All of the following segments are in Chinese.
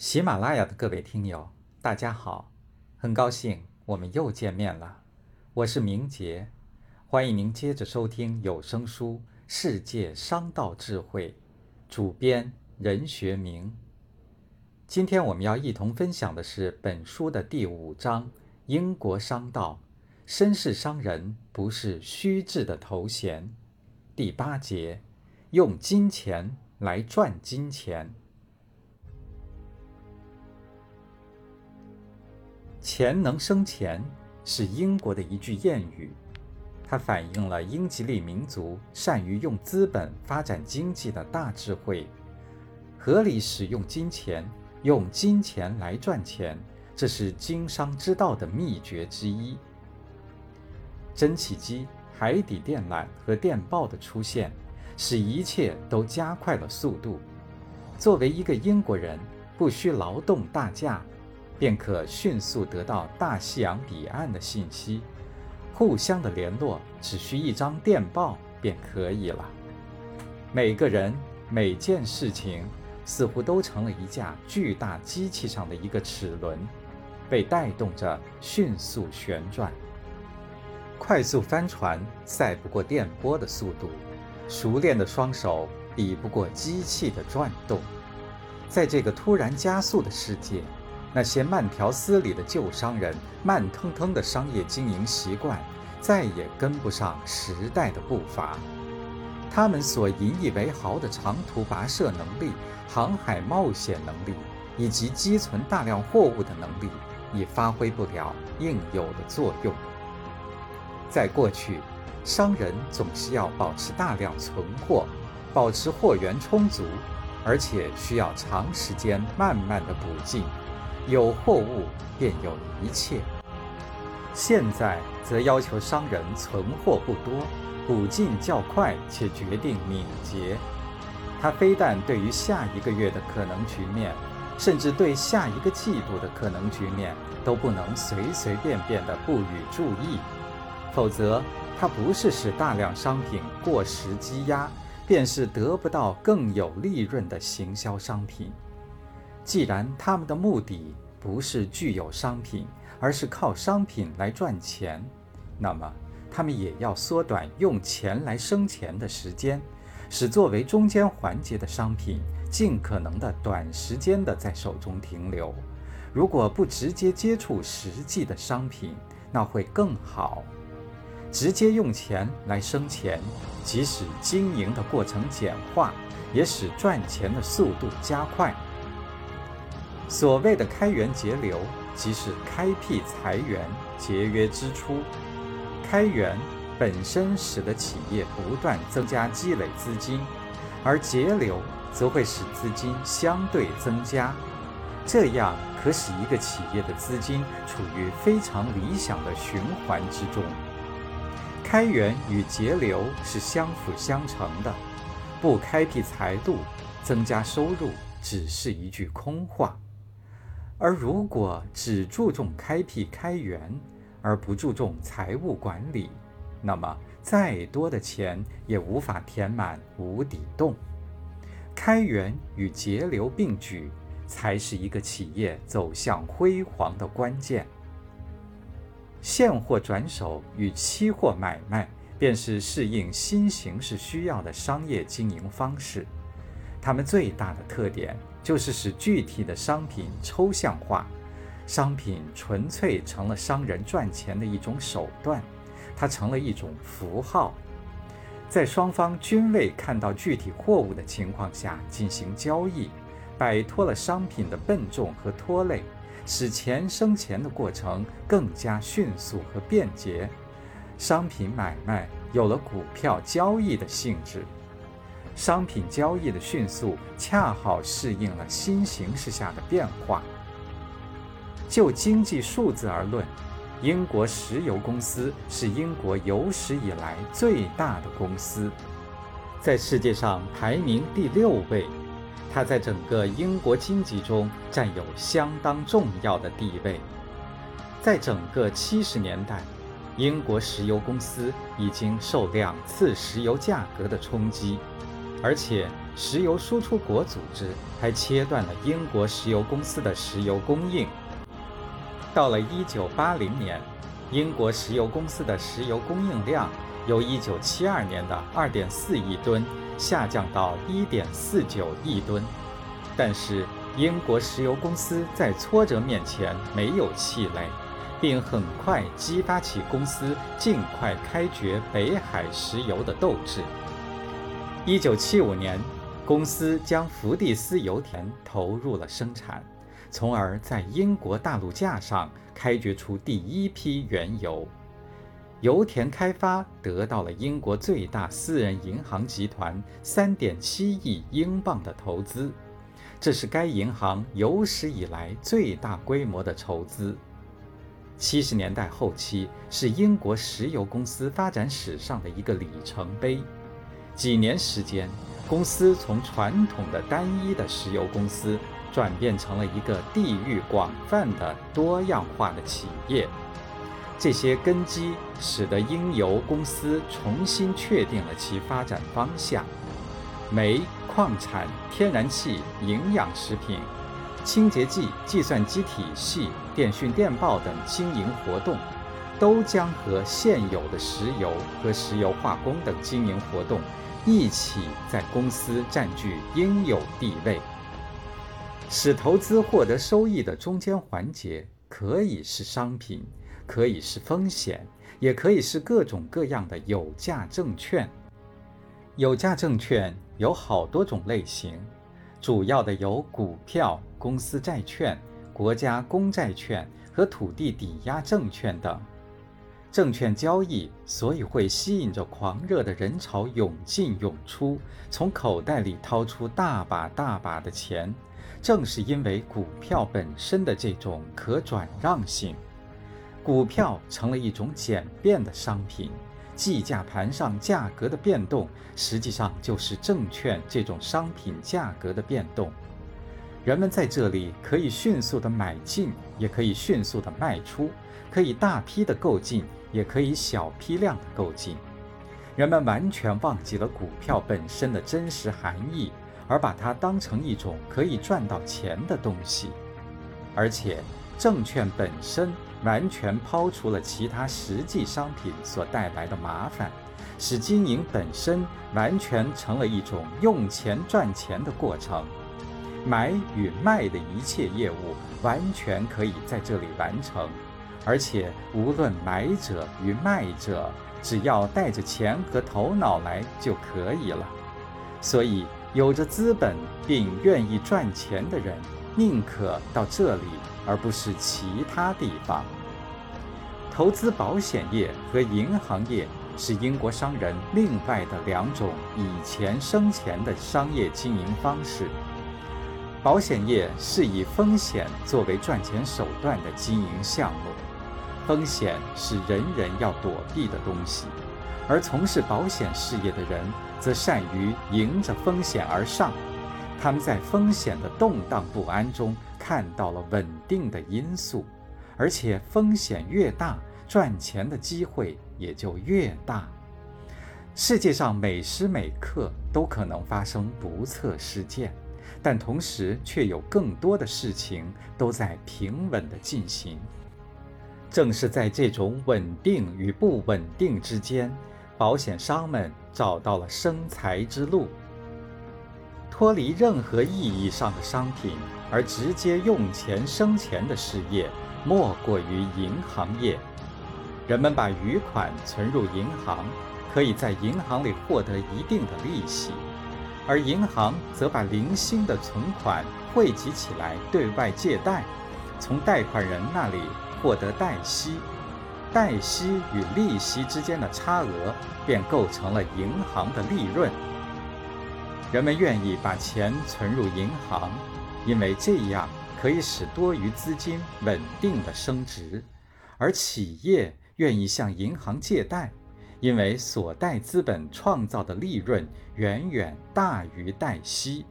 喜马拉雅的各位听友，大家好，很高兴我们又见面了。我是明杰，欢迎您接着收听有声书《世界商道智慧》，主编任学明。今天我们要一同分享的是本书的第五章《英国商道》，绅士商人不是虚掷的头衔。第八节，用金钱来赚金钱。钱能生钱是英国的一句谚语，它反映了英吉利民族善于用资本发展经济的大智慧。合理使用金钱，用金钱来赚钱，这是经商之道的秘诀之一。蒸汽机、海底电缆和电报的出现，使一切都加快了速度。作为一个英国人，不需劳动大驾。便可迅速得到大西洋彼岸的信息，互相的联络只需一张电报便可以了。每个人、每件事情似乎都成了一架巨大机器上的一个齿轮，被带动着迅速旋转。快速帆船赛不过电波的速度，熟练的双手比不过机器的转动。在这个突然加速的世界。那些慢条斯理的旧商人，慢腾腾的商业经营习惯，再也跟不上时代的步伐。他们所引以为豪的长途跋涉能力、航海冒险能力，以及积存大量货物的能力，已发挥不了应有的作用。在过去，商人总是要保持大量存货，保持货源充足，而且需要长时间慢慢的补进。有货物便有一切。现在则要求商人存货不多，补进较快，且决定敏捷。他非但对于下一个月的可能局面，甚至对下一个季度的可能局面，都不能随随便便的不予注意。否则，他不是使大量商品过时积压，便是得不到更有利润的行销商品。既然他们的目的不是具有商品，而是靠商品来赚钱，那么他们也要缩短用钱来生钱的时间，使作为中间环节的商品尽可能的短时间的在手中停留。如果不直接接触实际的商品，那会更好。直接用钱来生钱，即使经营的过程简化，也使赚钱的速度加快。所谓的开源节流，即是开辟财源、节约支出。开源本身使得企业不断增加积累资金，而节流则会使资金相对增加，这样可使一个企业的资金处于非常理想的循环之中。开源与节流是相辅相成的，不开辟财路，增加收入只是一句空话。而如果只注重开辟开源，而不注重财务管理，那么再多的钱也无法填满无底洞。开源与节流并举，才是一个企业走向辉煌的关键。现货转手与期货买卖，便是适应新形势需要的商业经营方式。它们最大的特点就是使具体的商品抽象化，商品纯粹成了商人赚钱的一种手段，它成了一种符号，在双方均未看到具体货物的情况下进行交易，摆脱了商品的笨重和拖累，使钱生钱的过程更加迅速和便捷，商品买卖有了股票交易的性质。商品交易的迅速，恰好适应了新形势下的变化。就经济数字而论，英国石油公司是英国有史以来最大的公司，在世界上排名第六位。它在整个英国经济中占有相当重要的地位。在整个七十年代，英国石油公司已经受两次石油价格的冲击。而且石油输出国组织还切断了英国石油公司的石油供应。到了1980年，英国石油公司的石油供应量由1972年的2.4亿吨下降到1.49亿吨。但是，英国石油公司在挫折面前没有气馁，并很快激发起公司尽快开掘北海石油的斗志。1975年，公司将福蒂斯油田投入了生产，从而在英国大陆架上开掘出第一批原油。油田开发得到了英国最大私人银行集团3.7亿英镑的投资。这是该银行有史以来最大规模的筹资。七十年代后期是英国石油公司发展史上的一个里程碑。几年时间，公司从传统的单一的石油公司转变成了一个地域广泛的多样化的企业。这些根基使得英油公司重新确定了其发展方向。煤、矿产、天然气、营养食品、清洁剂、计算机体系、电讯电报等经营活动，都将和现有的石油和石油化工等经营活动 一起在公司占据应有地位。使投资获得收益的中间环节，可以是商品，可以是风险，也可以是各种各样的有价证券。有价证券有好多种类型，主要的有股票、公司债券、国家公债券和土地抵押证券等。证券交易所以会吸引着狂热的人潮涌进涌出，从口袋里掏出大把大把的钱，正是因为股票本身的这种可转让性，股票成了一种简便的商品。计价盘上价格的变动，实际上就是证券这种商品价格的变动。人们在这里可以迅速的买进，也可以迅速的卖出，可以大批的购进，也可以小批量的购进。人们完全忘记了股票本身的真实含义，而把它当成一种可以赚到钱的东西，而且证券本身。完全抛除了其他实际商品所带来的麻烦，使经营本身完全成了一种用钱赚钱的过程。买与卖的一切业务完全可以在这里完成，而且无论买者与卖者，只要带着钱和头脑来就可以了。所以，有着资本并愿意赚钱的人，宁可到这里。而不是其他地方。投资保险业和银行业是英国商人另外的两种以钱生钱的商业经营方式。保险业是以风险作为赚钱手段的经营项目，风险是人人要躲避的东西，而从事保险事业的人则善于迎着风险而上。他们在风险的动荡不安中看到了稳定的因素，而且风险越大，赚钱的机会也就越大。世界上每时每刻都可能发生不测事件，但同时却有更多的事情都在平稳地进行。正是在这种稳定与不稳定之间，保险商们找到了生财之路。脱离任何意义上的商品而直接用钱生钱的事业，莫过于银行业。人们把余款存入银行，可以在银行里获得一定的利息，而银行则把零星的存款汇集起来对外借贷，从贷款人那里获得贷息，贷息与利息之间的差额便构成了银行的利润。人们愿意把钱存入银行，因为这样可以使多余资金稳定的升值；而企业愿意向银行借贷，因为所贷资本创造的利润远远大于贷息。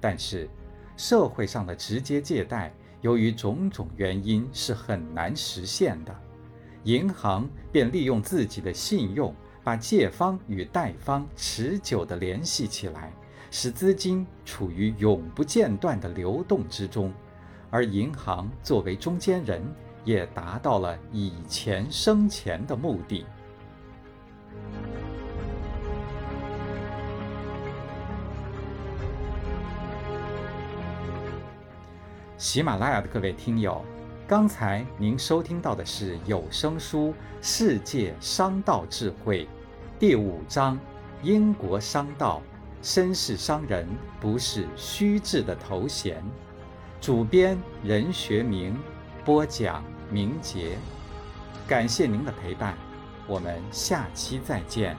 但是，社会上的直接借贷由于种种原因是很难实现的，银行便利用自己的信用。把借方与贷方持久地联系起来，使资金处于永不间断的流动之中，而银行作为中间人，也达到了以钱生钱的目的。喜马拉雅的各位听友，刚才您收听到的是有声书《世界商道智慧》第五章：英国商道，绅士商人不是虚掷的头衔。主编任学明，播讲明杰。感谢您的陪伴，我们下期再见。